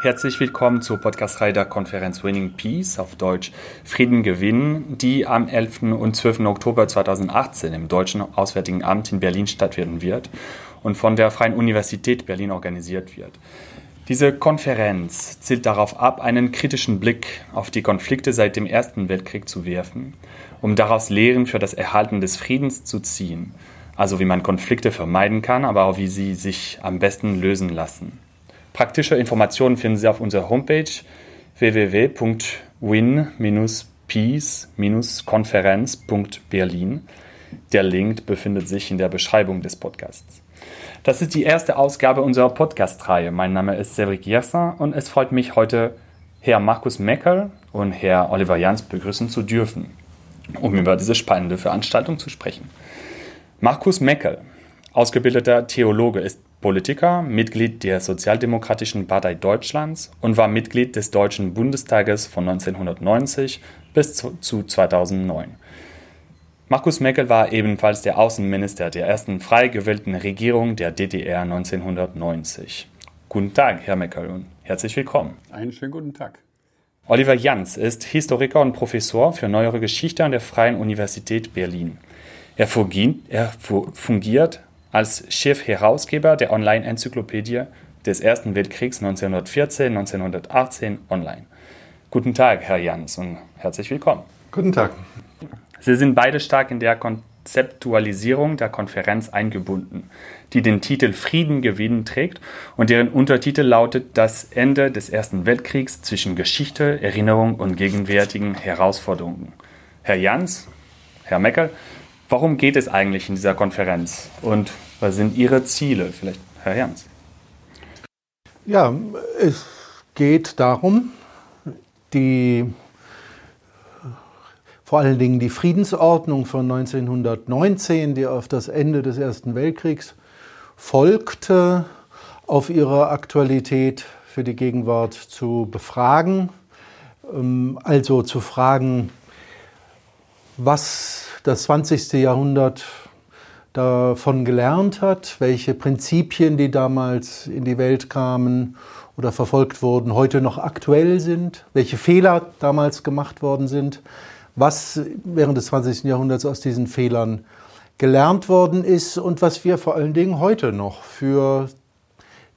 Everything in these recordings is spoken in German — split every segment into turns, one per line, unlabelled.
Herzlich willkommen zur Podcast-Reihe der Konferenz Winning Peace, auf Deutsch Frieden gewinnen, die am 11. und 12. Oktober 2018 im Deutschen Auswärtigen Amt in Berlin stattfinden wird und von der Freien Universität Berlin organisiert wird. Diese Konferenz zielt darauf ab, einen kritischen Blick auf die Konflikte seit dem Ersten Weltkrieg zu werfen, um daraus Lehren für das Erhalten des Friedens zu ziehen, also wie man Konflikte vermeiden kann, aber auch wie sie sich am besten lösen lassen. Praktische Informationen finden Sie auf unserer Homepage www.win-peace-konferenz.berlin. Der Link befindet sich in der Beschreibung des Podcasts. Das ist die erste Ausgabe unserer Podcast-Reihe. Mein Name ist Cedric Yersin und es freut mich heute, Herr Markus Meckel und Herr Oliver Jans begrüßen zu dürfen, um über diese spannende Veranstaltung zu sprechen. Markus Meckel, ausgebildeter Theologe, ist Politiker, Mitglied der Sozialdemokratischen Partei Deutschlands und war Mitglied des Deutschen Bundestages von 1990 bis zu 2009. Markus Meckel war ebenfalls der Außenminister der ersten frei gewählten Regierung der DDR 1990. Guten Tag, Herr Meckel, und herzlich willkommen.
Einen schönen guten Tag.
Oliver Jans ist Historiker und Professor für neuere Geschichte an der Freien Universität Berlin. Er fungiert als Chefherausgeber der Online-Enzyklopädie des Ersten Weltkriegs 1914-1918 online. Guten Tag, Herr Jans, und herzlich willkommen.
Guten Tag.
Sie sind beide stark in der Konzeptualisierung der Konferenz eingebunden, die den Titel Frieden gewinnen trägt und deren Untertitel lautet Das Ende des Ersten Weltkriegs zwischen Geschichte, Erinnerung und gegenwärtigen Herausforderungen. Herr Jans, Herr Meckel, Warum geht es eigentlich in dieser Konferenz und was sind Ihre Ziele? Vielleicht Herr Jans.
Ja, es geht darum, die, vor allen Dingen die Friedensordnung von 1919, die auf das Ende des Ersten Weltkriegs folgte, auf ihre Aktualität für die Gegenwart zu befragen. Ähm, also zu fragen, was das 20. Jahrhundert davon gelernt hat, welche Prinzipien, die damals in die Welt kamen oder verfolgt wurden, heute noch aktuell sind, welche Fehler damals gemacht worden sind, was während des 20. Jahrhunderts aus diesen Fehlern gelernt worden ist und was wir vor allen Dingen heute noch für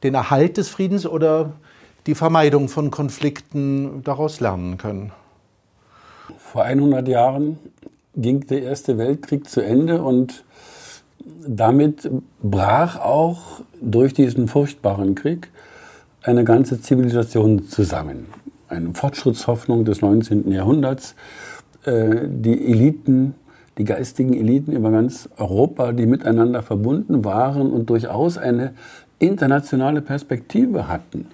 den Erhalt des Friedens oder die Vermeidung von Konflikten daraus lernen können.
Vor 100 Jahren ging der Erste Weltkrieg zu Ende und damit brach auch durch diesen furchtbaren Krieg eine ganze Zivilisation zusammen. Eine Fortschrittshoffnung des 19. Jahrhunderts. Äh, die Eliten, die geistigen Eliten über ganz Europa, die miteinander verbunden waren und durchaus eine internationale Perspektive hatten.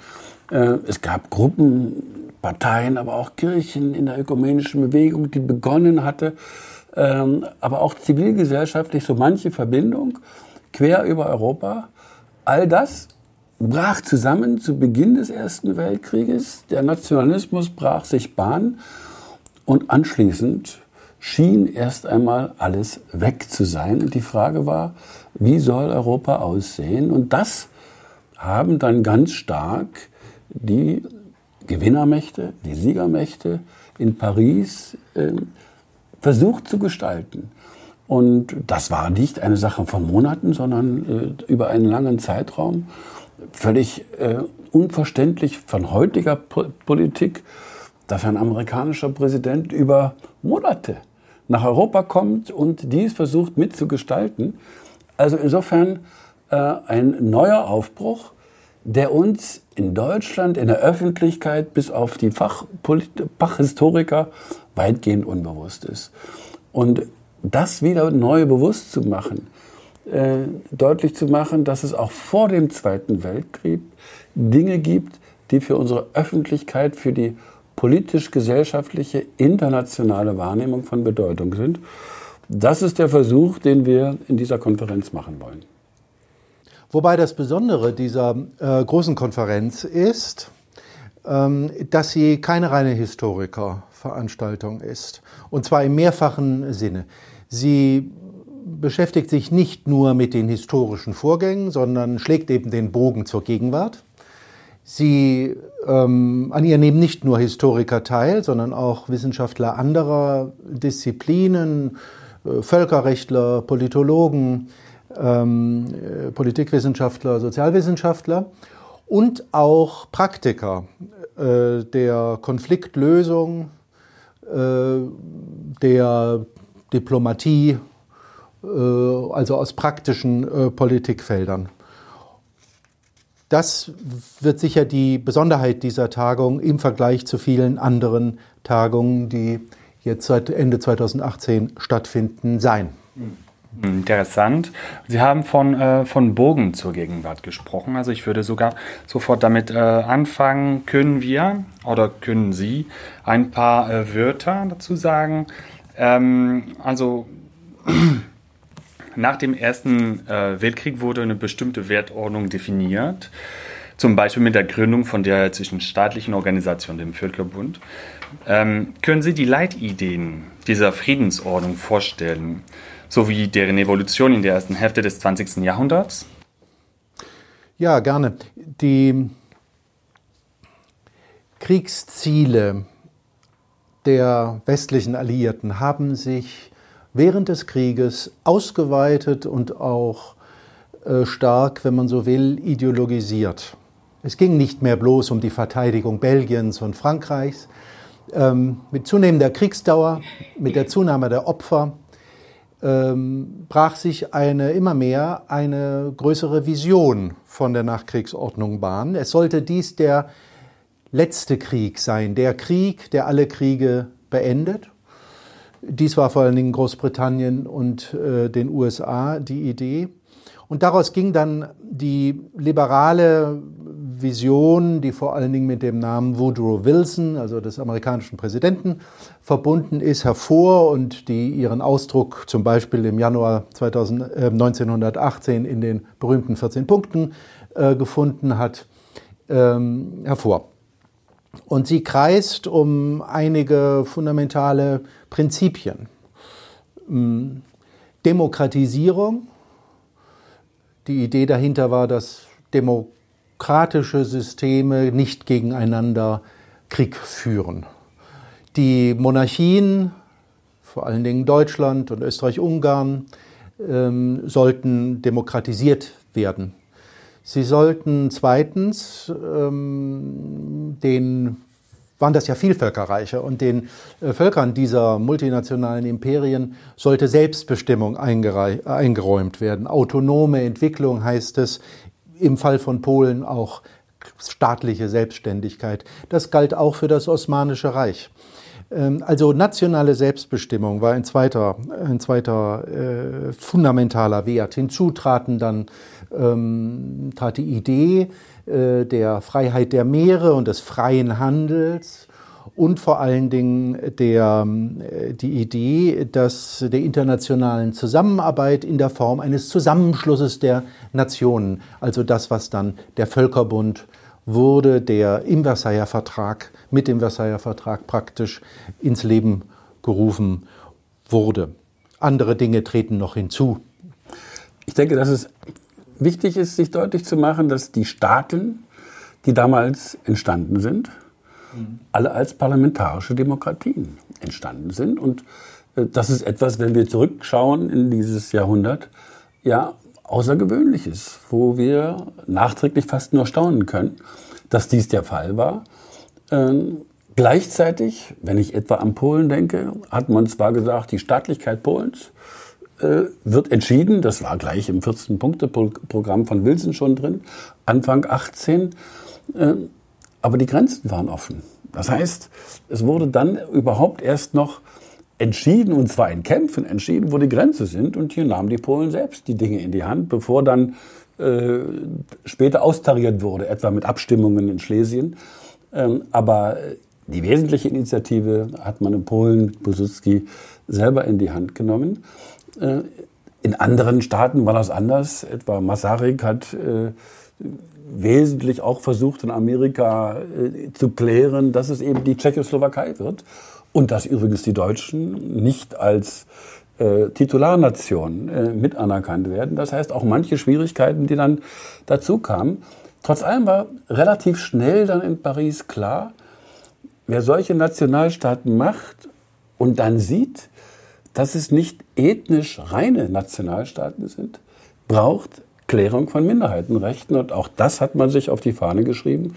Äh, es gab Gruppen, Parteien, aber auch Kirchen in der ökumenischen Bewegung, die begonnen hatte, ähm, aber auch zivilgesellschaftlich so manche Verbindung quer über Europa. All das brach zusammen zu Beginn des Ersten Weltkrieges. Der Nationalismus brach sich Bahn und anschließend schien erst einmal alles weg zu sein. Und die Frage war, wie soll Europa aussehen? Und das haben dann ganz stark die Gewinnermächte, die Siegermächte in Paris äh, versucht zu gestalten. Und das war nicht eine Sache von Monaten, sondern äh, über einen langen Zeitraum. Völlig äh, unverständlich von heutiger po Politik, dass ein amerikanischer Präsident über Monate nach Europa kommt und dies versucht mitzugestalten. Also insofern äh, ein neuer Aufbruch, der uns in Deutschland, in der Öffentlichkeit bis auf die Fachhistoriker weitgehend unbewusst ist. Und das wieder neu bewusst zu machen, äh, deutlich zu machen, dass es auch vor dem Zweiten Weltkrieg Dinge gibt, die für unsere Öffentlichkeit, für die politisch-gesellschaftliche internationale Wahrnehmung von Bedeutung sind. Das ist der Versuch, den wir in dieser Konferenz machen wollen.
Wobei das Besondere dieser äh, großen Konferenz ist, dass sie keine reine Historikerveranstaltung ist. Und zwar im mehrfachen Sinne. Sie beschäftigt sich nicht nur mit den historischen Vorgängen, sondern schlägt eben den Bogen zur Gegenwart. Sie, ähm, an ihr nehmen nicht nur Historiker teil, sondern auch Wissenschaftler anderer Disziplinen, äh, Völkerrechtler, Politologen, ähm, äh, Politikwissenschaftler, Sozialwissenschaftler und auch Praktiker äh, der Konfliktlösung, äh, der Diplomatie, äh, also aus praktischen Politikfeldern. Das wird sicher die Besonderheit dieser Tagung im Vergleich zu vielen anderen Tagungen, die jetzt seit Ende 2018 stattfinden, sein.
Interessant. Sie haben von, äh, von Bogen zur Gegenwart gesprochen. Also ich würde sogar sofort damit äh, anfangen. Können wir oder können Sie ein paar äh, Wörter dazu sagen? Ähm, also nach dem Ersten äh, Weltkrieg wurde eine bestimmte Wertordnung definiert, zum Beispiel mit der Gründung von der zwischenstaatlichen Organisation, dem Völkerbund. Ähm, können Sie die Leitideen dieser Friedensordnung vorstellen, sowie deren Evolution in der ersten Hälfte des 20. Jahrhunderts?
Ja, gerne. Die Kriegsziele der westlichen Alliierten haben sich während des Krieges ausgeweitet und auch äh, stark, wenn man so will, ideologisiert. Es ging nicht mehr bloß um die Verteidigung Belgiens und Frankreichs. Ähm, mit zunehmender Kriegsdauer, mit der Zunahme der Opfer, ähm, brach sich eine immer mehr eine größere Vision von der Nachkriegsordnung Bahn. Es sollte dies der letzte Krieg sein, der Krieg, der alle Kriege beendet dies war vor allen Dingen Großbritannien und äh, den USA die Idee. Und daraus ging dann die liberale Vision, die vor allen Dingen mit dem Namen Woodrow Wilson, also des amerikanischen Präsidenten, verbunden ist, hervor und die ihren Ausdruck zum Beispiel im Januar 2000, äh, 1918 in den berühmten 14 Punkten äh, gefunden hat, ähm, hervor. Und sie kreist um einige fundamentale Prinzipien. Hm, Demokratisierung. Die Idee dahinter war, dass demokratische Systeme nicht gegeneinander Krieg führen. Die Monarchien, vor allen Dingen Deutschland und Österreich-Ungarn, ähm, sollten demokratisiert werden. Sie sollten zweitens ähm, den waren das ja Vielvölkerreiche und den äh, Völkern dieser multinationalen Imperien sollte Selbstbestimmung eingeräumt werden. Autonome Entwicklung heißt es, im Fall von Polen auch staatliche Selbstständigkeit. Das galt auch für das Osmanische Reich. Ähm, also nationale Selbstbestimmung war ein zweiter, ein zweiter äh, fundamentaler Wert. Hinzu traten dann ähm, trat die Idee der Freiheit der Meere und des freien Handels und vor allen Dingen der, äh, die Idee dass der internationalen Zusammenarbeit in der Form eines Zusammenschlusses der Nationen, also das, was dann der Völkerbund wurde, der im Versailler Vertrag, mit dem Versailler Vertrag praktisch ins Leben gerufen wurde. Andere Dinge treten noch hinzu.
Ich denke, dass es wichtig ist, sich deutlich zu machen, dass die Staaten, die damals entstanden sind, mhm. alle als parlamentarische Demokratien entstanden sind. Und äh, das ist etwas, wenn wir zurückschauen in dieses Jahrhundert, ja, Außergewöhnliches, wo wir nachträglich fast nur staunen können, dass dies der Fall war. Ähm, gleichzeitig, wenn ich etwa an Polen denke, hat man zwar gesagt, die Staatlichkeit Polens wird entschieden, das war gleich im 14-Punkte-Programm von Wilson schon drin, Anfang 18, äh, aber die Grenzen waren offen. Das heißt, es wurde dann überhaupt erst noch entschieden, und zwar in Kämpfen entschieden, wo die Grenzen sind. Und hier nahmen die Polen selbst die Dinge in die Hand, bevor dann äh, später austariert wurde, etwa mit Abstimmungen in Schlesien. Ähm, aber die wesentliche Initiative hat man in Polen, Bosucki, selber in die Hand genommen. Äh, in anderen Staaten war das anders. Etwa Masaryk hat äh, wesentlich auch versucht, in Amerika äh, zu klären, dass es eben die Tschechoslowakei wird. Und dass übrigens die Deutschen nicht als äh, Titularnation äh, mit anerkannt werden. Das heißt, auch manche Schwierigkeiten, die dann dazu kamen. Trotz allem war relativ schnell dann in Paris klar, wer solche Nationalstaaten macht und dann sieht, dass es nicht ethnisch reine Nationalstaaten sind, braucht Klärung von Minderheitenrechten. Und auch das hat man sich auf die Fahne geschrieben.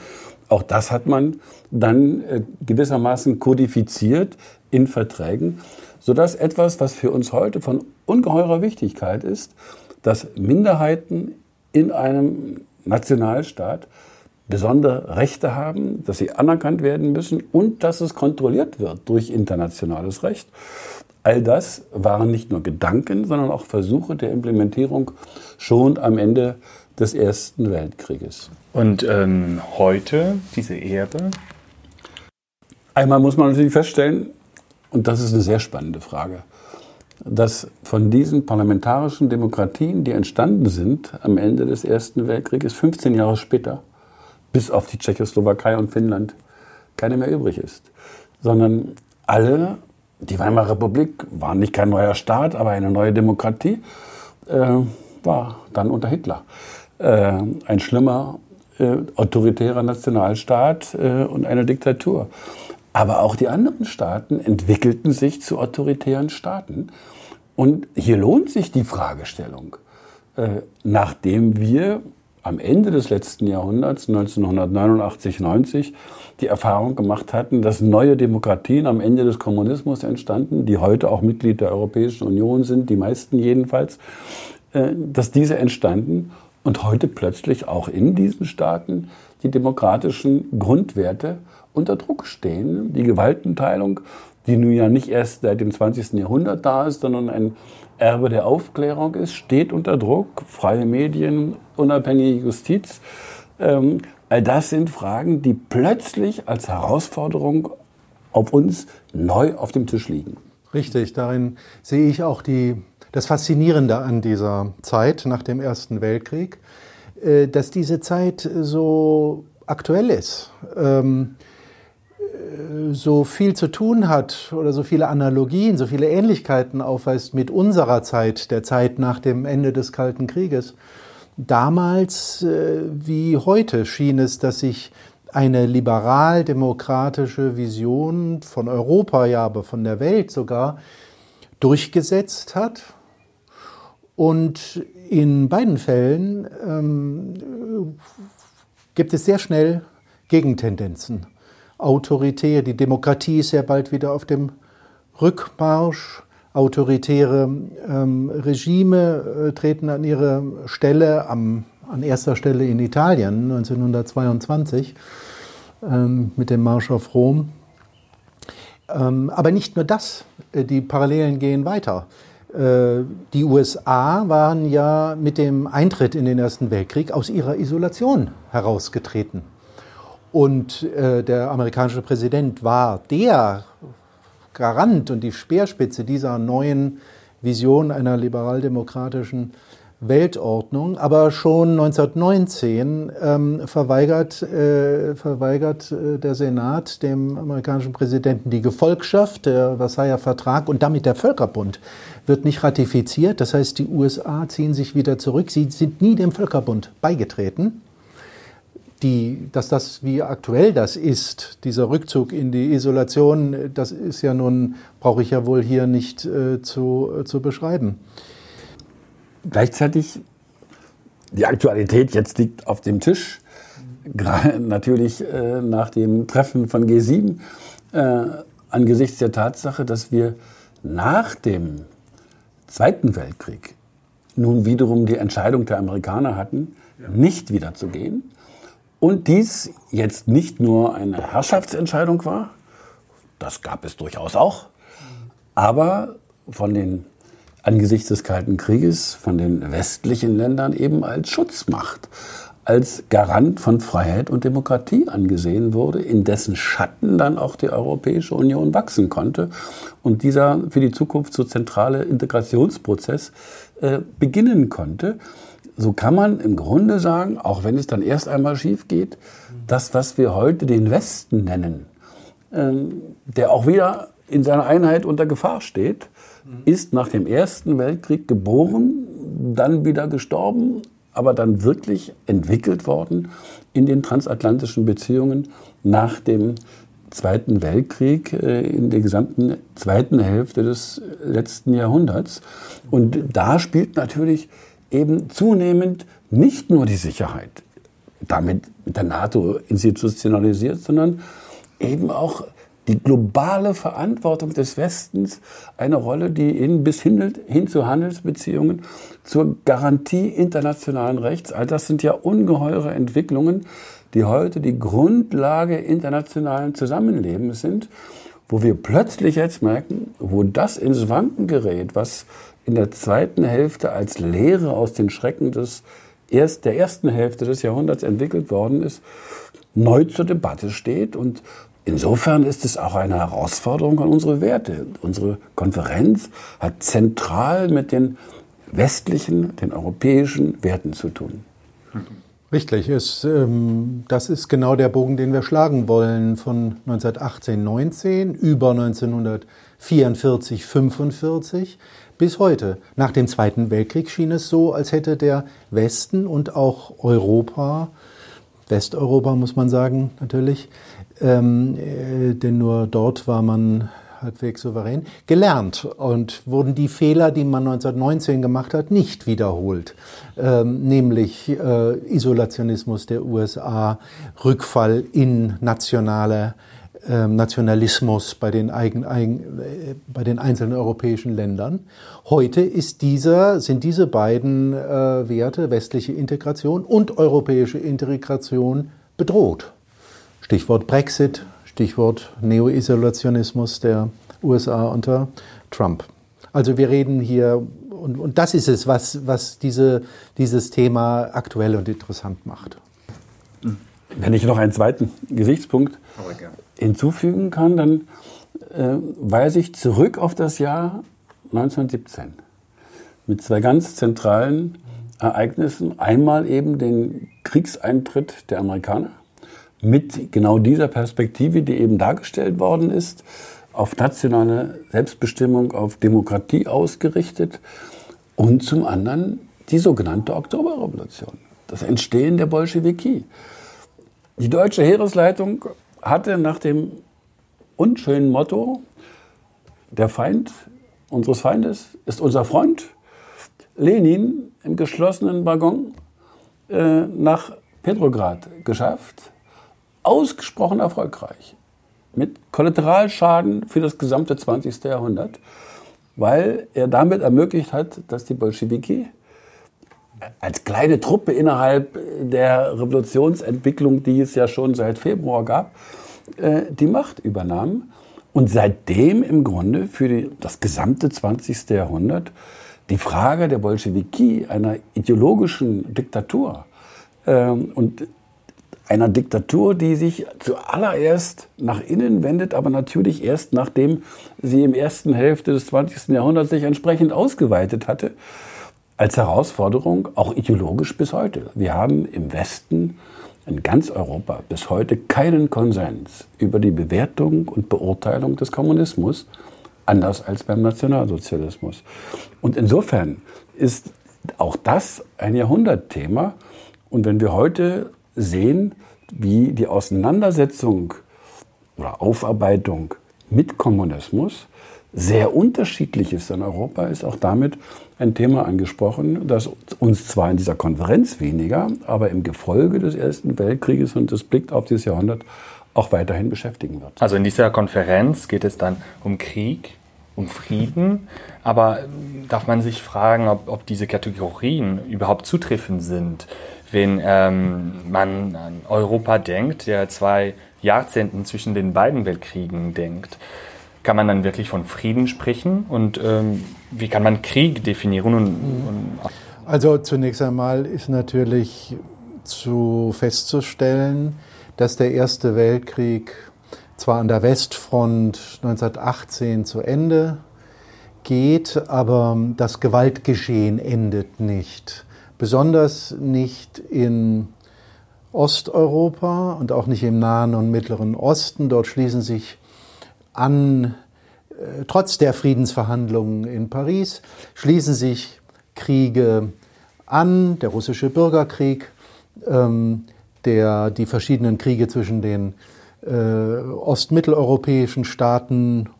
Auch das hat man dann äh, gewissermaßen kodifiziert in Verträgen, sodass etwas, was für uns heute von ungeheurer Wichtigkeit ist, dass Minderheiten in einem Nationalstaat besondere Rechte haben, dass sie anerkannt werden müssen und dass es kontrolliert wird durch internationales Recht. All das waren nicht nur Gedanken, sondern auch Versuche der Implementierung schon am Ende des Ersten Weltkrieges.
Und ähm, heute diese Ehre?
Einmal muss man natürlich feststellen, und das ist eine sehr spannende Frage, dass von diesen parlamentarischen Demokratien, die entstanden sind am Ende des Ersten Weltkrieges, 15 Jahre später, bis auf die Tschechoslowakei und Finnland, keine mehr übrig ist, sondern alle, die Weimarer Republik war nicht kein neuer Staat, aber eine neue Demokratie, äh, war dann unter Hitler äh, ein schlimmer äh, autoritärer Nationalstaat äh, und eine Diktatur. Aber auch die anderen Staaten entwickelten sich zu autoritären Staaten. Und hier lohnt sich die Fragestellung, äh, nachdem wir am Ende des letzten Jahrhunderts, 1989, 90, die Erfahrung gemacht hatten, dass neue Demokratien am Ende des Kommunismus entstanden, die heute auch Mitglied der Europäischen Union sind, die meisten jedenfalls, äh, dass diese entstanden und heute plötzlich auch in diesen Staaten die demokratischen Grundwerte unter Druck stehen. Die Gewaltenteilung, die nun ja nicht erst seit dem 20. Jahrhundert da ist, sondern ein Erbe der Aufklärung ist, steht unter Druck. Freie Medien, unabhängige Justiz. Ähm, all das sind Fragen, die plötzlich als Herausforderung auf uns neu auf dem Tisch liegen.
Richtig, darin sehe ich auch die, das Faszinierende an dieser Zeit nach dem Ersten Weltkrieg, äh, dass diese Zeit so aktuell ist. Ähm, so viel zu tun hat oder so viele Analogien, so viele Ähnlichkeiten aufweist mit unserer Zeit, der Zeit nach dem Ende des Kalten Krieges. Damals äh, wie heute schien es, dass sich eine liberal-demokratische Vision von Europa, ja, aber von der Welt sogar, durchgesetzt hat. Und in beiden Fällen ähm, gibt es sehr schnell Gegentendenzen autoritär. Die Demokratie ist ja bald wieder auf dem Rückmarsch. Autoritäre ähm, Regime äh, treten an ihre Stelle, am, an erster Stelle in Italien 1922 ähm, mit dem Marsch auf Rom. Ähm, aber nicht nur das, äh, die Parallelen gehen weiter. Äh, die USA waren ja mit dem Eintritt in den Ersten Weltkrieg aus ihrer Isolation herausgetreten. Und äh, der amerikanische Präsident war der Garant und die Speerspitze dieser neuen Vision einer liberaldemokratischen Weltordnung. Aber schon 1919 ähm, verweigert, äh, verweigert äh, der Senat dem amerikanischen Präsidenten die Gefolgschaft. Der Versailler Vertrag und damit der Völkerbund wird nicht ratifiziert. Das heißt, die USA ziehen sich wieder zurück. Sie sind nie dem Völkerbund beigetreten die, dass das, wie aktuell das ist, dieser Rückzug in die Isolation, das ist ja nun, brauche ich ja wohl hier nicht äh, zu, äh, zu beschreiben.
Gleichzeitig, die Aktualität jetzt liegt auf dem Tisch, gerade natürlich äh, nach dem Treffen von G7, äh, angesichts der Tatsache, dass wir nach dem Zweiten Weltkrieg nun wiederum die Entscheidung der Amerikaner hatten, nicht wieder zu gehen, und dies jetzt nicht nur eine Herrschaftsentscheidung war, das gab es durchaus auch, aber von den angesichts des Kalten Krieges von den westlichen Ländern eben als Schutzmacht, als Garant von Freiheit und Demokratie angesehen wurde, in dessen Schatten dann auch die Europäische Union wachsen konnte und dieser für die Zukunft so zentrale Integrationsprozess äh, beginnen konnte so kann man im Grunde sagen, auch wenn es dann erst einmal schief geht, das, was wir heute den Westen nennen, ähm, der auch wieder in seiner Einheit unter Gefahr steht, ist nach dem Ersten Weltkrieg geboren, dann wieder gestorben aber dann wirklich entwickelt worden in den transatlantischen Beziehungen nach dem Zweiten Weltkrieg äh, in der gesamten zweiten Hälfte des letzten Jahrhunderts. Und da spielt natürlich eben zunehmend nicht nur die Sicherheit, damit mit der NATO institutionalisiert, sondern eben auch die globale Verantwortung des Westens eine Rolle, die in, bis hin, hin zu Handelsbeziehungen, zur Garantie internationalen Rechts, all das sind ja ungeheure Entwicklungen, die heute die Grundlage internationalen Zusammenlebens sind, wo wir plötzlich jetzt merken, wo das ins Wanken gerät, was in der zweiten Hälfte als Lehre aus den Schrecken des erst, der ersten Hälfte des Jahrhunderts entwickelt worden ist, neu zur Debatte steht. Und insofern ist es auch eine Herausforderung an unsere Werte. Unsere Konferenz hat zentral mit den westlichen, den europäischen Werten zu tun.
Richtig, ist, ähm, das ist genau der Bogen, den wir schlagen wollen von 1918, 19 über 1944, 45 bis heute. Nach dem Zweiten Weltkrieg schien es so, als hätte der Westen und auch Europa, Westeuropa muss man sagen natürlich, ähm, äh, denn nur dort war man halbwegs souverän, gelernt und wurden die Fehler, die man 1919 gemacht hat, nicht wiederholt. Ähm, nämlich äh, Isolationismus der USA, Rückfall in nationale äh, Nationalismus bei den, eigen, eigen, äh, bei den einzelnen europäischen Ländern. Heute ist dieser, sind diese beiden äh, Werte, westliche Integration und europäische Integration, bedroht. Stichwort Brexit, Stichwort Neo-Isolationismus der USA unter Trump. Also wir reden hier, und, und das ist es, was, was diese, dieses Thema aktuell und interessant macht.
Wenn ich noch einen zweiten Gesichtspunkt hinzufügen kann, dann äh, weise ich zurück auf das Jahr 1917 mit zwei ganz zentralen Ereignissen. Einmal eben den Kriegseintritt der Amerikaner mit genau dieser Perspektive, die eben dargestellt worden ist, auf nationale Selbstbestimmung, auf Demokratie ausgerichtet und zum anderen die sogenannte Oktoberrevolution, das Entstehen der Bolschewiki. Die deutsche Heeresleitung hatte nach dem unschönen Motto, der Feind unseres Feindes ist unser Freund, Lenin im geschlossenen Waggon äh, nach Petrograd geschafft ausgesprochen erfolgreich. Mit Kollateralschaden für das gesamte 20. Jahrhundert, weil er damit ermöglicht hat, dass die Bolschewiki als kleine Truppe innerhalb der Revolutionsentwicklung, die es ja schon seit Februar gab, äh, die Macht übernahmen und seitdem im Grunde für die, das gesamte 20. Jahrhundert die Frage der Bolschewiki, einer ideologischen Diktatur ähm, und einer Diktatur, die sich zuallererst nach innen wendet, aber natürlich erst nachdem sie im ersten Hälfte des 20. Jahrhunderts sich entsprechend ausgeweitet hatte, als Herausforderung, auch ideologisch bis heute. Wir haben im Westen, in ganz Europa, bis heute keinen Konsens über die Bewertung und Beurteilung des Kommunismus, anders als beim Nationalsozialismus. Und insofern ist auch das ein Jahrhundertthema. Und wenn wir heute sehen, wie die Auseinandersetzung oder Aufarbeitung mit Kommunismus sehr unterschiedlich ist in Europa, ist auch damit ein Thema angesprochen, das uns zwar in dieser Konferenz weniger, aber im Gefolge des Ersten Weltkrieges und des Blicks auf dieses Jahrhundert auch weiterhin beschäftigen wird.
Also in dieser Konferenz geht es dann um Krieg, um Frieden, aber darf man sich fragen, ob, ob diese Kategorien überhaupt zutreffend sind wenn ähm, man an Europa denkt, der zwei Jahrzehnten zwischen den beiden Weltkriegen denkt, kann man dann wirklich von Frieden sprechen? Und ähm, wie kann man Krieg definieren? Und, und
also zunächst einmal ist natürlich zu festzustellen, dass der Erste Weltkrieg zwar an der Westfront 1918 zu Ende geht, aber das Gewaltgeschehen endet nicht besonders nicht in Osteuropa und auch nicht im Nahen und Mittleren Osten. Dort schließen sich an, äh, trotz der Friedensverhandlungen in Paris, schließen sich Kriege an, der russische Bürgerkrieg, ähm, der, die verschiedenen Kriege zwischen den äh, ostmitteleuropäischen Staaten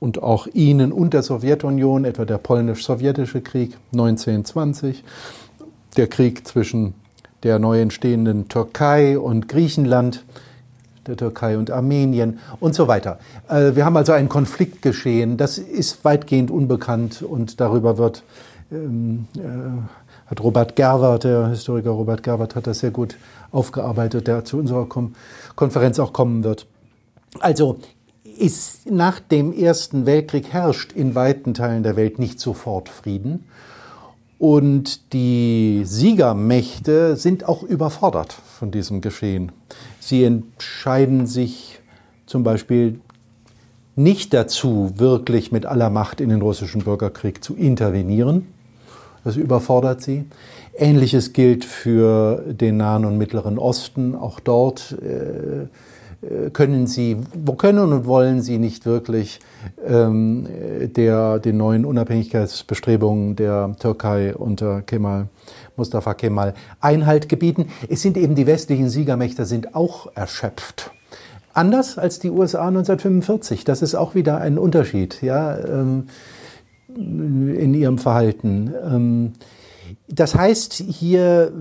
und auch ihnen und der Sowjetunion, etwa der polnisch-sowjetische Krieg 1920, der Krieg zwischen der neu entstehenden Türkei und Griechenland, der Türkei und Armenien und so weiter. Äh, wir haben also ein Konfliktgeschehen, das ist weitgehend unbekannt und darüber wird, ähm, äh, hat Robert Gerwert, der Historiker Robert Gerwert, hat das sehr gut aufgearbeitet, der zu unserer Konferenz auch kommen wird. Also ist nach dem Ersten Weltkrieg herrscht in weiten Teilen der Welt nicht sofort Frieden. Und die Siegermächte sind auch überfordert von diesem Geschehen. Sie entscheiden sich zum Beispiel nicht dazu, wirklich mit aller Macht in den russischen Bürgerkrieg zu intervenieren. Das überfordert sie. Ähnliches gilt für den Nahen und Mittleren Osten. Auch dort äh, können sie, können und wollen sie nicht wirklich ähm, der, den neuen Unabhängigkeitsbestrebungen der Türkei unter Kemal, Mustafa Kemal Einhalt gebieten. Es sind eben die westlichen Siegermächte sind auch erschöpft. Anders als die USA 1945. Das ist auch wieder ein Unterschied, ja, ähm, in ihrem Verhalten. Ähm, das heißt, hier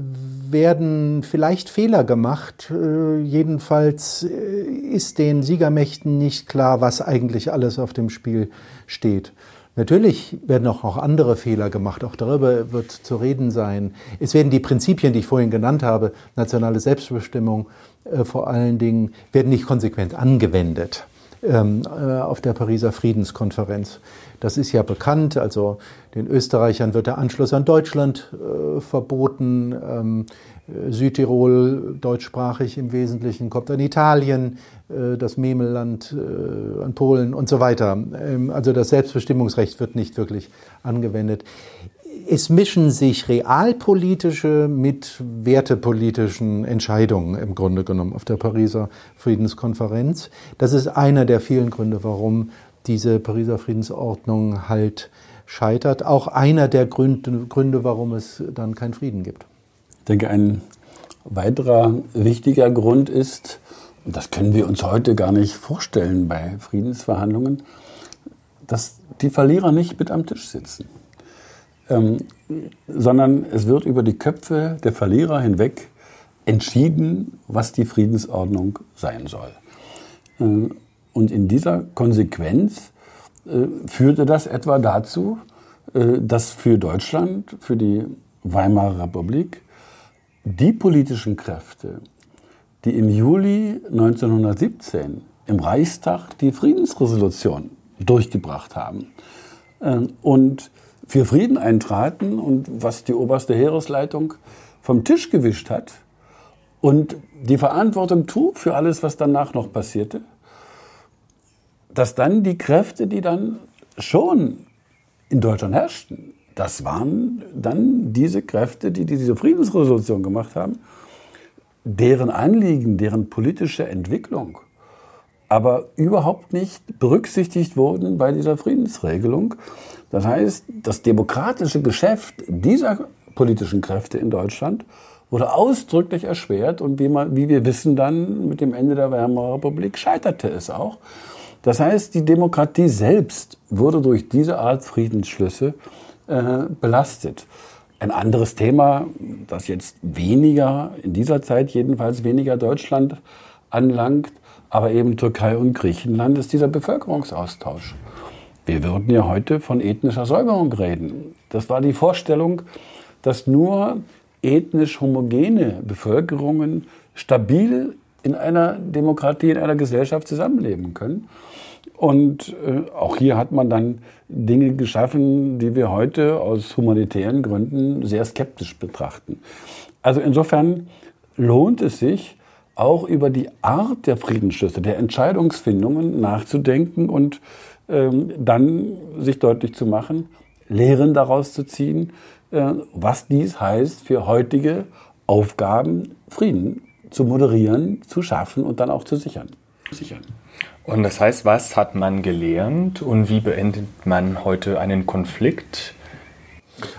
werden vielleicht Fehler gemacht. Äh, jedenfalls äh, ist den Siegermächten nicht klar, was eigentlich alles auf dem Spiel steht. Natürlich werden auch, auch andere Fehler gemacht, auch darüber wird zu reden sein. Es werden die Prinzipien, die ich vorhin genannt habe, nationale Selbstbestimmung äh, vor allen Dingen, werden nicht konsequent angewendet ähm, äh, auf der Pariser Friedenskonferenz. Das ist ja bekannt. Also den Österreichern wird der Anschluss an Deutschland äh, verboten. Ähm, äh, Südtirol, deutschsprachig im Wesentlichen, kommt an Italien, äh, das Memelland äh, an Polen und so weiter. Ähm, also das Selbstbestimmungsrecht wird nicht wirklich angewendet. Es mischen sich realpolitische mit wertepolitischen Entscheidungen im Grunde genommen auf der Pariser Friedenskonferenz. Das ist einer der vielen Gründe, warum diese Pariser Friedensordnung halt scheitert. Auch einer der Gründe, Gründe warum es dann keinen Frieden gibt.
Ich denke, ein weiterer wichtiger Grund ist, und das können wir uns heute gar nicht vorstellen bei Friedensverhandlungen, dass die Verlierer nicht mit am Tisch sitzen, ähm, sondern es wird über die Köpfe der Verlierer hinweg entschieden, was die Friedensordnung sein soll. Ähm, und in dieser Konsequenz äh, führte das etwa dazu, äh, dass für Deutschland, für die Weimarer Republik, die politischen Kräfte, die im Juli 1917 im Reichstag die Friedensresolution durchgebracht haben äh, und für Frieden eintraten und was die oberste Heeresleitung vom Tisch gewischt hat und die Verantwortung trug für alles, was danach noch passierte, dass dann die Kräfte, die dann schon in Deutschland herrschten, das waren dann diese Kräfte, die diese Friedensresolution gemacht haben, deren Anliegen, deren politische Entwicklung aber überhaupt nicht berücksichtigt wurden bei dieser Friedensregelung. Das heißt, das demokratische Geschäft dieser politischen Kräfte in Deutschland wurde ausdrücklich erschwert und wie, wir wissen dann mit dem Ende der Weimarer Republik scheiterte es auch. Das heißt, die Demokratie selbst wurde durch diese Art Friedensschlüsse äh, belastet. Ein anderes Thema, das jetzt weniger, in dieser Zeit jedenfalls weniger Deutschland anlangt, aber eben Türkei und Griechenland, ist dieser Bevölkerungsaustausch. Wir würden ja heute von ethnischer Säuberung reden. Das war die Vorstellung, dass nur ethnisch homogene Bevölkerungen stabil in einer Demokratie, in einer Gesellschaft zusammenleben können. Und äh, auch hier hat man dann Dinge geschaffen, die wir heute aus humanitären Gründen sehr skeptisch betrachten. Also insofern lohnt es sich, auch über die Art der Friedensschlüsse, der Entscheidungsfindungen nachzudenken und ähm, dann sich deutlich zu machen, Lehren daraus zu ziehen, äh, was dies heißt für heutige Aufgaben, Frieden zu moderieren, zu schaffen und dann auch zu sichern. sichern.
Und das heißt, was hat man gelernt und wie beendet man heute einen Konflikt?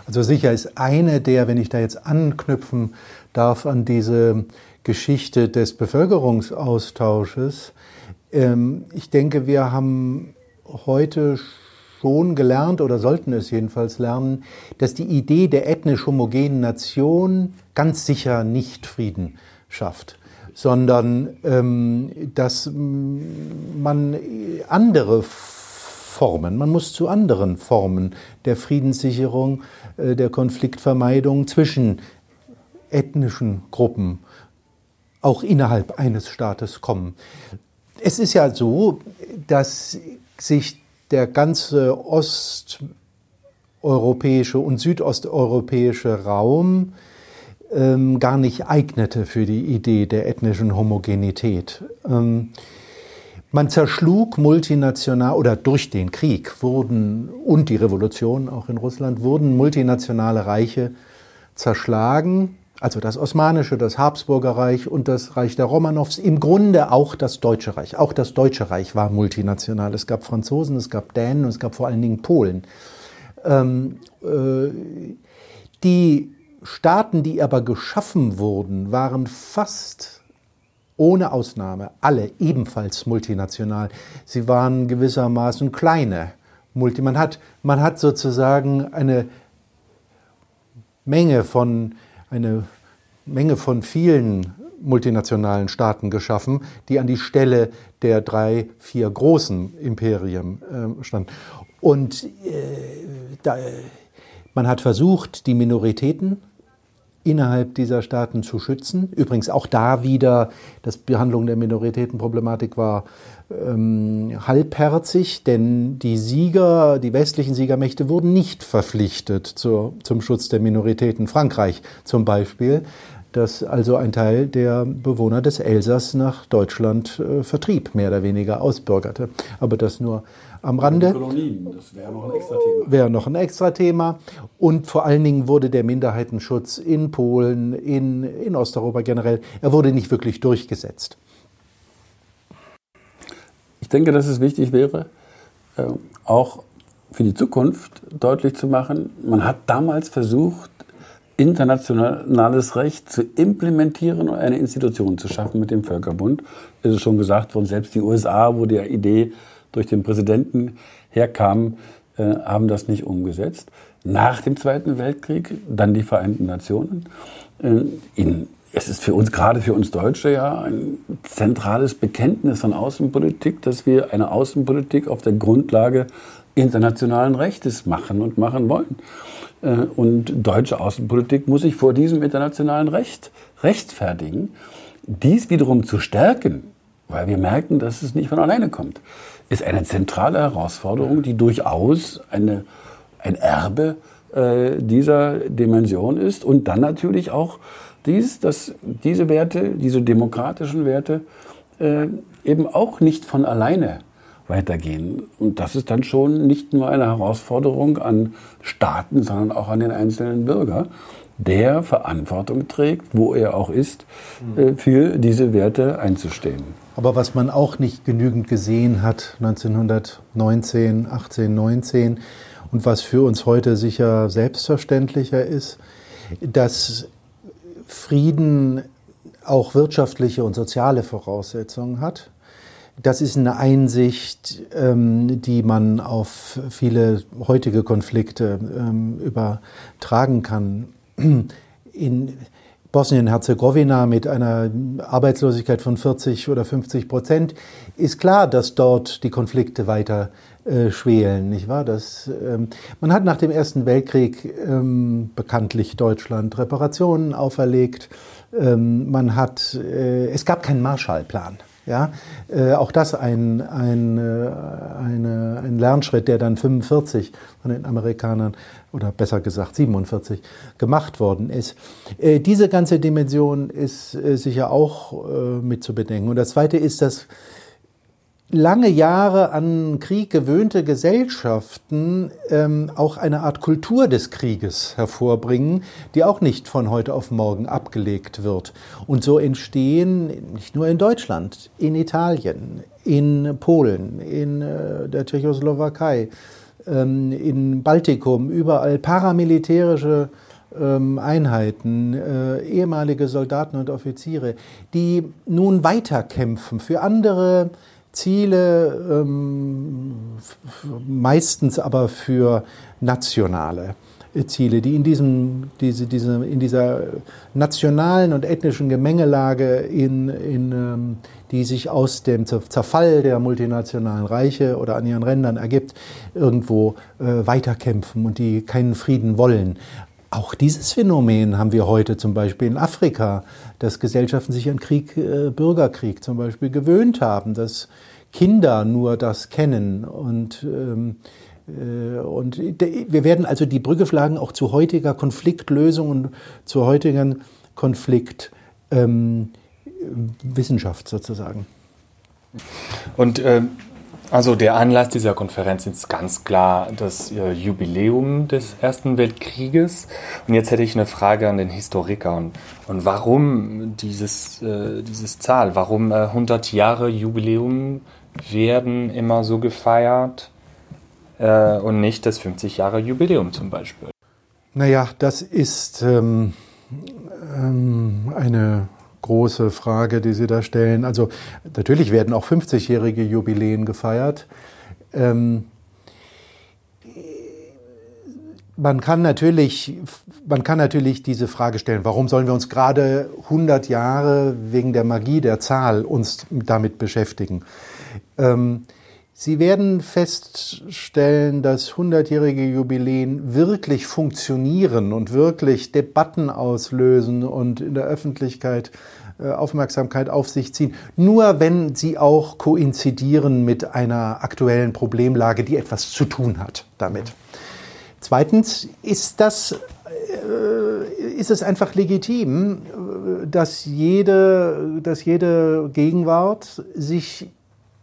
Also sicher ist eine der, wenn ich da jetzt anknüpfen darf an diese Geschichte des Bevölkerungsaustausches, ähm, ich denke, wir haben heute schon gelernt oder sollten es jedenfalls lernen, dass die Idee der ethnisch homogenen Nation ganz sicher nicht Frieden schafft, sondern ähm, dass man andere Formen, man muss zu anderen Formen der Friedenssicherung, äh, der Konfliktvermeidung zwischen ethnischen Gruppen auch innerhalb eines Staates kommen. Es ist ja so, dass sich der ganze osteuropäische und südosteuropäische Raum ähm, gar nicht eignete für die Idee der ethnischen Homogenität. Ähm, man zerschlug multinational oder durch den Krieg wurden und die Revolution auch in Russland wurden multinationale Reiche zerschlagen also das Osmanische, das Habsburger Reich und das Reich der Romanows, im Grunde auch das Deutsche Reich. Auch das Deutsche Reich war multinational. Es gab Franzosen, es gab Dänen und es gab vor allen Dingen Polen. Ähm, äh, die Staaten, die aber geschaffen wurden, waren fast ohne Ausnahme alle ebenfalls multinational. Sie waren gewissermaßen kleine. Multi man, hat, man hat sozusagen eine Menge von eine Menge von vielen multinationalen Staaten geschaffen, die an die Stelle der drei, vier großen Imperien äh, standen. Und äh, da, man hat versucht, die Minoritäten innerhalb dieser Staaten zu schützen. Übrigens auch da wieder, das Behandlung der Minoritätenproblematik war ähm, halbherzig, denn die Sieger, die westlichen Siegermächte wurden nicht verpflichtet zur, zum Schutz der Minoritäten. Frankreich zum Beispiel, das also ein Teil der Bewohner des Elsass nach Deutschland äh, vertrieb, mehr oder weniger ausbürgerte. Aber das nur am Rande. Kolonien, das wäre noch ein extra Thema. Wäre noch ein extra Thema. Und vor allen Dingen wurde der Minderheitenschutz in Polen, in, in Osteuropa generell, er wurde nicht wirklich durchgesetzt.
Ich denke, dass es wichtig wäre, äh, auch für die Zukunft deutlich zu machen, man hat damals versucht, internationales Recht zu implementieren und eine Institution zu schaffen mit dem Völkerbund. Es ist schon gesagt worden, selbst die USA, wo die Idee durch den Präsidenten herkam, äh, haben das nicht umgesetzt. Nach dem Zweiten Weltkrieg dann die Vereinten Nationen. Äh, in es ist für uns, gerade für uns Deutsche, ja ein zentrales Bekenntnis von Außenpolitik, dass wir eine Außenpolitik auf der Grundlage internationalen Rechtes machen und machen wollen. Äh, und deutsche Außenpolitik muss sich vor diesem internationalen Recht rechtfertigen. Dies wiederum zu stärken, weil wir merken, dass es nicht von alleine kommt, ist eine zentrale Herausforderung, die durchaus eine, ein Erbe äh, dieser Dimension ist und dann natürlich auch dies, dass diese Werte, diese demokratischen Werte äh, eben auch nicht von alleine weitergehen. Und das ist dann schon nicht nur eine Herausforderung an Staaten, sondern auch an den einzelnen Bürger, der Verantwortung trägt, wo er auch ist, äh, für diese Werte einzustehen.
Aber was man auch nicht genügend gesehen hat 1919, 18, 19 und was für uns heute sicher selbstverständlicher ist, dass Frieden auch wirtschaftliche und soziale Voraussetzungen hat. Das ist eine Einsicht, ähm, die man auf viele heutige Konflikte ähm, übertragen kann. In Bosnien-Herzegowina mit einer Arbeitslosigkeit von 40 oder 50 Prozent ist klar, dass dort die Konflikte weiter äh, schwelen, nicht wahr? Das, ähm, man hat nach dem Ersten Weltkrieg ähm, bekanntlich Deutschland Reparationen auferlegt. Ähm, man hat, äh, es gab keinen Marshallplan. Ja, äh, auch das ein, ein, äh, eine, ein Lernschritt, der dann 45 von den Amerikanern oder besser gesagt 47 gemacht worden ist. Äh, diese ganze Dimension ist äh, sicher auch äh, mit zu bedenken. Und das Zweite ist, dass lange Jahre an Krieg gewöhnte Gesellschaften ähm, auch eine Art Kultur des Krieges hervorbringen, die auch nicht von heute auf morgen abgelegt wird. Und so entstehen nicht nur in Deutschland, in Italien, in Polen, in äh, der Tschechoslowakei, ähm, in Baltikum, überall paramilitärische ähm, Einheiten, äh, ehemalige Soldaten und Offiziere, die nun weiterkämpfen für andere Ziele, ähm, meistens aber für nationale Ziele, die in, diesem, diese, diese, in dieser nationalen und ethnischen Gemengelage, in, in, ähm, die sich aus dem Zerfall der multinationalen Reiche oder an ihren Rändern ergibt, irgendwo äh, weiterkämpfen und die keinen Frieden wollen. Auch dieses Phänomen haben wir heute zum Beispiel in Afrika, dass Gesellschaften sich an Krieg, äh, Bürgerkrieg zum Beispiel gewöhnt haben, dass Kinder nur das kennen und ähm, äh, und wir werden also die Brücke schlagen auch zu heutiger Konfliktlösung und zu heutigen Konfliktwissenschaft ähm, sozusagen.
Und ähm, also der Anlass dieser Konferenz ist ganz klar das äh, Jubiläum des Ersten Weltkrieges. Und jetzt hätte ich eine Frage an den Historiker. Und, und warum dieses, äh, dieses Zahl? Warum äh, 100 Jahre Jubiläum werden immer so gefeiert äh, und nicht das 50 Jahre Jubiläum zum Beispiel?
Naja, das ist ähm, ähm, eine große Frage, die Sie da stellen. Also natürlich werden auch 50-jährige Jubiläen gefeiert. Ähm, man kann, natürlich, man kann natürlich diese Frage stellen, warum sollen wir uns gerade 100 Jahre wegen der Magie der Zahl uns damit beschäftigen? Ähm, Sie werden feststellen, dass 100-jährige Jubiläen wirklich funktionieren und wirklich Debatten auslösen und in der Öffentlichkeit äh, Aufmerksamkeit auf sich ziehen, nur wenn sie auch koinzidieren mit einer aktuellen Problemlage, die etwas zu tun hat damit. Zweitens ist das äh, ist es einfach legitim, äh, dass jede, dass jede Gegenwart sich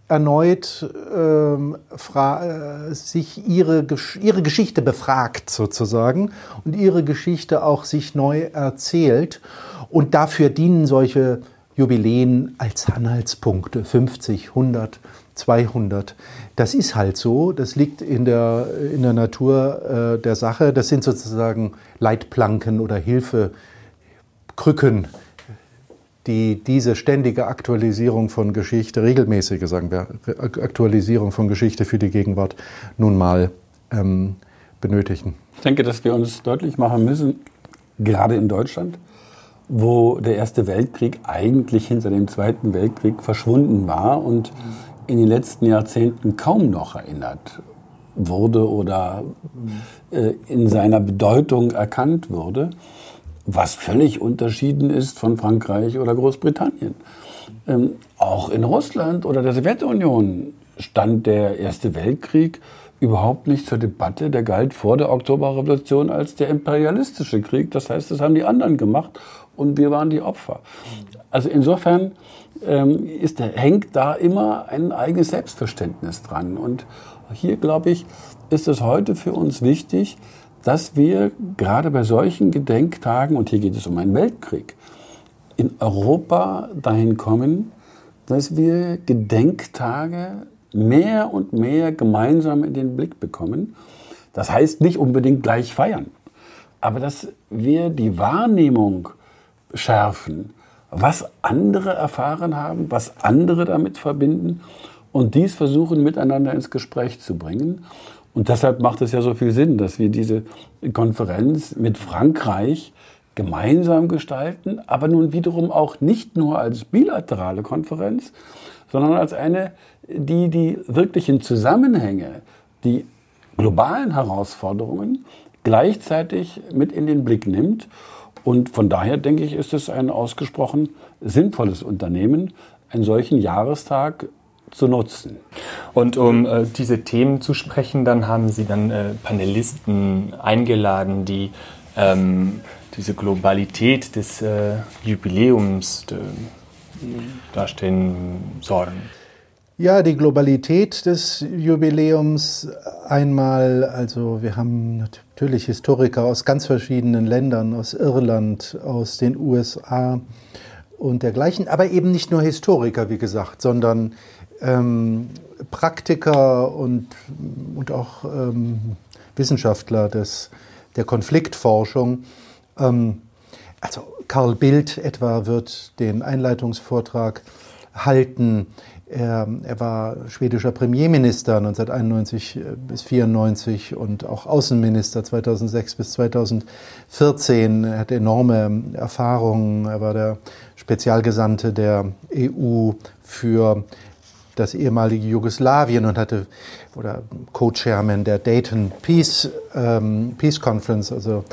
erneut ähm, äh, sich ihre, ihre Geschichte befragt sozusagen und ihre Geschichte auch sich neu erzählt. Und dafür dienen solche Jubiläen als Anhaltspunkte, 50, 100, 200. Das ist halt so, das liegt in der, in der Natur äh, der Sache. Das sind sozusagen Leitplanken oder Hilfekrücken, die diese ständige Aktualisierung von Geschichte, regelmäßige, sagen wir, Aktualisierung von Geschichte für die Gegenwart nun mal ähm, benötigen.
Ich denke, dass wir uns deutlich machen müssen, gerade in Deutschland, wo der Erste Weltkrieg eigentlich hinter dem Zweiten Weltkrieg verschwunden war und in den letzten Jahrzehnten kaum noch erinnert wurde oder äh, in seiner Bedeutung erkannt wurde was völlig unterschieden ist von Frankreich oder Großbritannien. Ähm, auch in Russland oder der Sowjetunion stand der Erste Weltkrieg überhaupt nicht zur Debatte. Der galt vor der Oktoberrevolution als der imperialistische Krieg. Das heißt, das haben die anderen gemacht und wir waren die Opfer. Also insofern ähm, ist, hängt da immer ein eigenes Selbstverständnis dran. Und hier, glaube ich, ist es heute für uns wichtig, dass wir gerade bei solchen Gedenktagen, und hier geht es um einen Weltkrieg, in Europa dahin kommen, dass wir Gedenktage mehr und mehr gemeinsam in den Blick bekommen. Das heißt nicht unbedingt gleich feiern, aber dass wir die Wahrnehmung schärfen, was andere erfahren haben, was andere damit verbinden und dies versuchen miteinander ins Gespräch zu bringen. Und deshalb macht es ja so viel Sinn, dass wir diese Konferenz mit Frankreich gemeinsam gestalten, aber nun wiederum auch nicht nur als bilaterale Konferenz, sondern als eine, die die wirklichen Zusammenhänge, die globalen Herausforderungen gleichzeitig mit in den Blick nimmt. Und von daher denke ich, ist es ein ausgesprochen sinnvolles Unternehmen, einen solchen Jahrestag zu nutzen.
Und um äh, diese Themen zu sprechen, dann haben Sie dann äh, Panelisten eingeladen, die ähm, diese Globalität des äh, Jubiläums äh, darstellen sollen.
Ja, die Globalität des Jubiläums einmal, also wir haben natürlich Historiker aus ganz verschiedenen Ländern, aus Irland, aus den USA und dergleichen, aber eben nicht nur Historiker, wie gesagt, sondern ähm, Praktiker und, und auch ähm, Wissenschaftler des, der Konfliktforschung. Ähm, also Karl Bildt etwa wird den Einleitungsvortrag halten. Er, er, war schwedischer Premierminister 1991 bis 1994 und auch Außenminister 2006 bis 2014. Er hat enorme Erfahrungen. Er war der Spezialgesandte der EU für das ehemalige Jugoslawien und hatte oder Co-Chairman der Dayton Peace, ähm, Peace Conference, also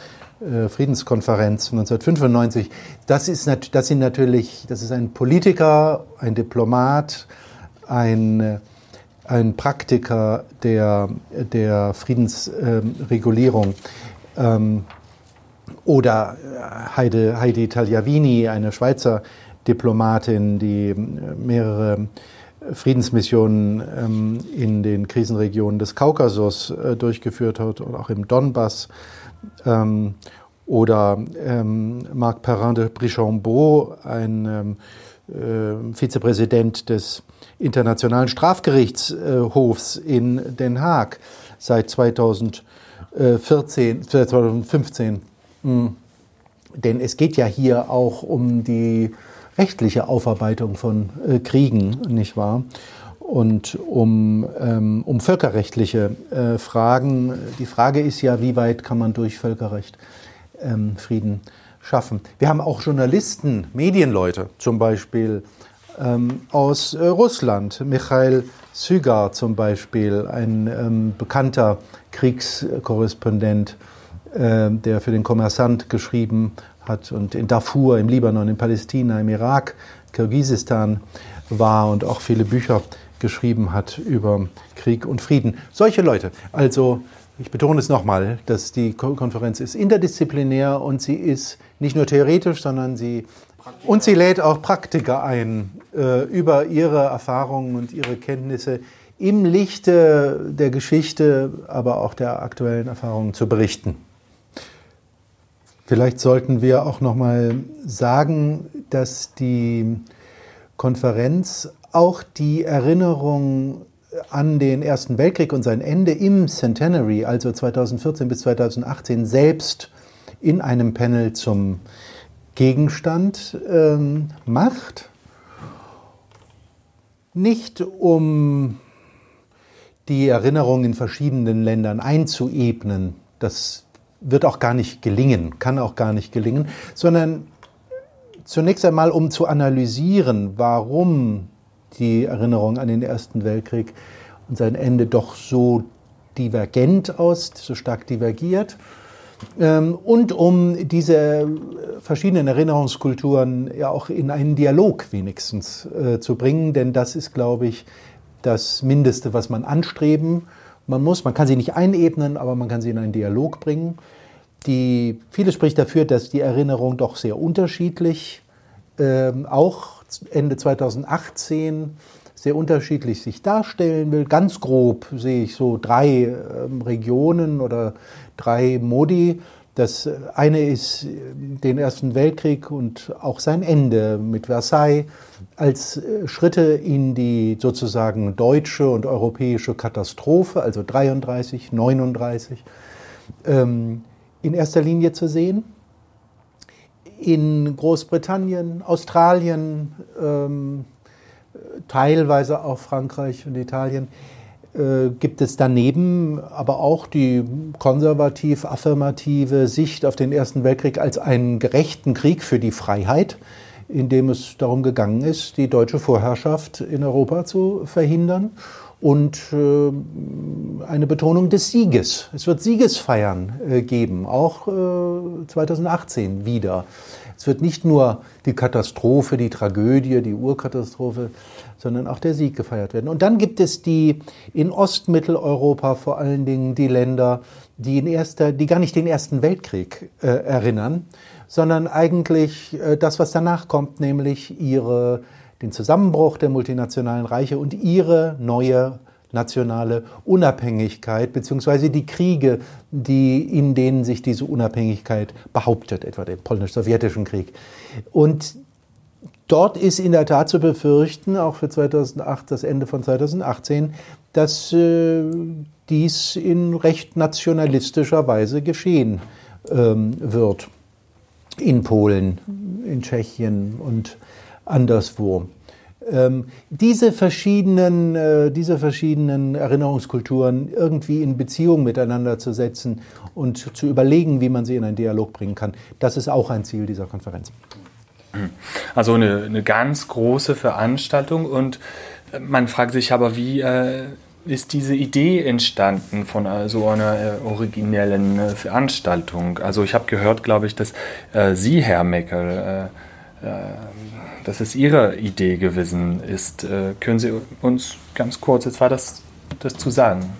äh, Friedenskonferenz 1995. Das, ist, das sind natürlich, das ist ein Politiker, ein Diplomat, ein, ein Praktiker der, der Friedensregulierung. Ähm, oder Heide, Heidi Tagliavini, eine Schweizer Diplomatin, die mehrere Friedensmissionen ähm, in den Krisenregionen des Kaukasus äh, durchgeführt hat und auch im Donbass. Ähm, oder ähm, Marc Perrin de Brichambeau, ein ähm, äh, Vizepräsident des Internationalen Strafgerichtshofs in Den Haag seit 2014, 2015. Mhm. Denn es geht ja hier auch um die rechtliche Aufarbeitung von äh, Kriegen, nicht wahr? Und um, ähm, um völkerrechtliche äh, Fragen. Die Frage ist ja, wie weit kann man durch Völkerrecht ähm, Frieden schaffen? Wir haben auch Journalisten, Medienleute zum Beispiel ähm, aus äh, Russland. Michael Sygar zum Beispiel, ein ähm, bekannter Kriegskorrespondent, äh, der für den Kommersant geschrieben hat und in Darfur, im Libanon, in Palästina, im Irak, Kirgisistan war und auch viele Bücher geschrieben hat über Krieg und Frieden. Solche Leute. Also ich betone es nochmal, dass die Konferenz ist interdisziplinär und sie ist nicht nur theoretisch, sondern sie und sie lädt auch Praktiker ein, äh, über ihre Erfahrungen und ihre Kenntnisse im Lichte der Geschichte, aber auch der aktuellen Erfahrungen zu berichten. Vielleicht sollten wir auch noch mal sagen, dass die Konferenz auch die Erinnerung an den Ersten Weltkrieg und sein Ende im Centenary, also 2014 bis 2018, selbst in einem Panel zum Gegenstand ähm, macht. Nicht um die Erinnerung in verschiedenen Ländern einzuebnen, das wird auch gar nicht gelingen, kann auch gar nicht gelingen, sondern zunächst einmal, um zu analysieren, warum die Erinnerung an den Ersten Weltkrieg und sein Ende doch so divergent aus, so stark divergiert. Ähm, und um diese verschiedenen Erinnerungskulturen ja auch in einen Dialog wenigstens äh, zu bringen, denn das ist, glaube ich, das Mindeste, was man anstreben man muss. Man kann sie nicht einebnen, aber man kann sie in einen Dialog bringen. Die, vieles spricht dafür, dass die Erinnerung doch sehr unterschiedlich, äh, auch Ende 2018 sehr unterschiedlich sich darstellen will. Ganz grob sehe ich so drei äh, Regionen oder drei Modi. Das eine ist den Ersten Weltkrieg und auch sein Ende mit Versailles als äh, Schritte in die sozusagen deutsche und europäische Katastrophe, also 33, 39. Ähm, in erster Linie zu sehen. In Großbritannien, Australien, ähm, teilweise auch Frankreich und Italien äh, gibt es daneben aber auch die konservativ-affirmative Sicht auf den Ersten Weltkrieg als einen gerechten Krieg für die Freiheit, in dem es darum gegangen ist, die deutsche Vorherrschaft in Europa zu verhindern und äh, eine Betonung des Sieges. Es wird Siegesfeiern äh, geben, auch 2018 äh, wieder. Es wird nicht nur die Katastrophe, die Tragödie, die Urkatastrophe, sondern auch der Sieg gefeiert werden. Und dann gibt es die in Ostmitteleuropa vor allen Dingen die Länder, die, in erster, die gar nicht den Ersten Weltkrieg äh, erinnern, sondern eigentlich äh, das, was danach kommt, nämlich ihre den Zusammenbruch der multinationalen Reiche und ihre neue nationale Unabhängigkeit beziehungsweise die Kriege, die, in denen sich diese Unabhängigkeit behauptet, etwa den polnisch-sowjetischen Krieg. Und dort ist in der Tat zu befürchten, auch für 2008, das Ende von 2018, dass äh, dies in recht nationalistischer Weise geschehen ähm, wird. In Polen, in Tschechien und anderswo. Ähm, diese, verschiedenen, äh, diese verschiedenen Erinnerungskulturen irgendwie in Beziehung miteinander zu setzen und zu überlegen, wie man sie in einen Dialog bringen kann, das ist auch ein Ziel dieser Konferenz.
Also eine, eine ganz große Veranstaltung und man fragt sich aber, wie äh, ist diese Idee entstanden von äh, so einer äh, originellen äh, Veranstaltung? Also ich habe gehört, glaube ich, dass äh, Sie, Herr Meckel, äh, dass es Ihre Idee gewesen ist. können Sie uns ganz kurz jetzt war das, das zu sagen?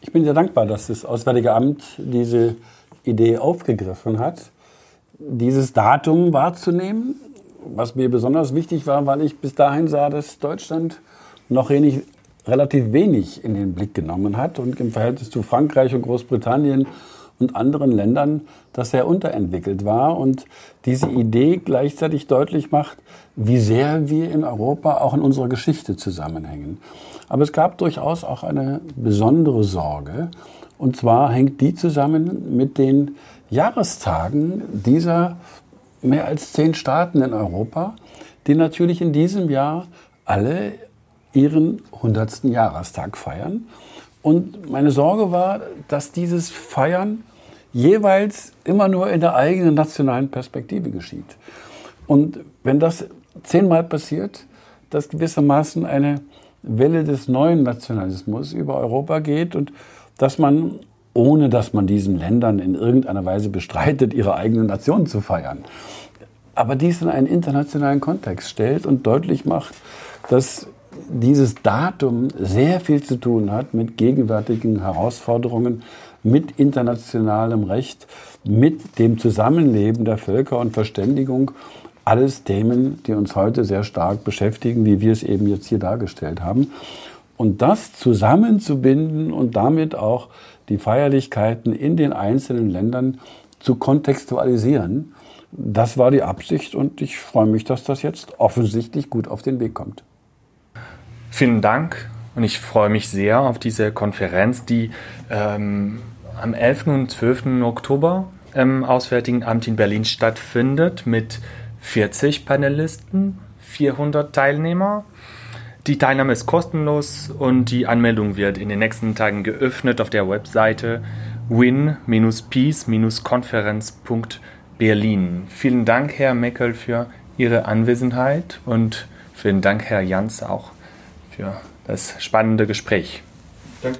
Ich bin sehr dankbar, dass das Auswärtige Amt diese Idee aufgegriffen hat dieses Datum wahrzunehmen, was mir besonders wichtig war, weil ich bis dahin sah, dass Deutschland noch wenig, relativ wenig in den Blick genommen hat und im Verhältnis zu Frankreich und Großbritannien und anderen Ländern das sehr unterentwickelt war und diese Idee gleichzeitig deutlich macht, wie sehr wir in Europa auch in unserer Geschichte zusammenhängen. Aber es gab durchaus auch eine besondere Sorge und zwar hängt die zusammen mit den Jahrestagen dieser mehr als zehn Staaten in Europa, die natürlich in diesem Jahr alle ihren 100. Jahrestag feiern. Und meine Sorge war, dass dieses Feiern jeweils immer nur in der eigenen nationalen Perspektive geschieht. Und wenn das zehnmal passiert, dass gewissermaßen eine Welle des neuen Nationalismus über Europa geht und dass man ohne dass man diesen Ländern in irgendeiner Weise bestreitet, ihre eigene Nation zu feiern. Aber dies in einen internationalen Kontext stellt und deutlich macht, dass dieses Datum sehr viel zu tun hat mit gegenwärtigen Herausforderungen, mit internationalem Recht, mit dem Zusammenleben der Völker und Verständigung. Alles Themen, die uns heute sehr stark beschäftigen, wie wir es eben jetzt hier dargestellt haben. Und das zusammenzubinden und damit auch die Feierlichkeiten in den einzelnen Ländern zu kontextualisieren. Das war die Absicht und ich freue mich, dass das jetzt offensichtlich gut auf den Weg kommt.
Vielen Dank und ich freue mich sehr auf diese Konferenz, die ähm, am 11. und 12. Oktober im Auswärtigen Amt in Berlin stattfindet mit 40 Panelisten, 400 Teilnehmer die Teilnahme ist kostenlos und die Anmeldung wird in den nächsten Tagen geöffnet auf der Webseite win-peace-konferenz.berlin. Vielen Dank, Herr Meckel, für Ihre Anwesenheit und vielen Dank, Herr Jans, auch für das spannende Gespräch.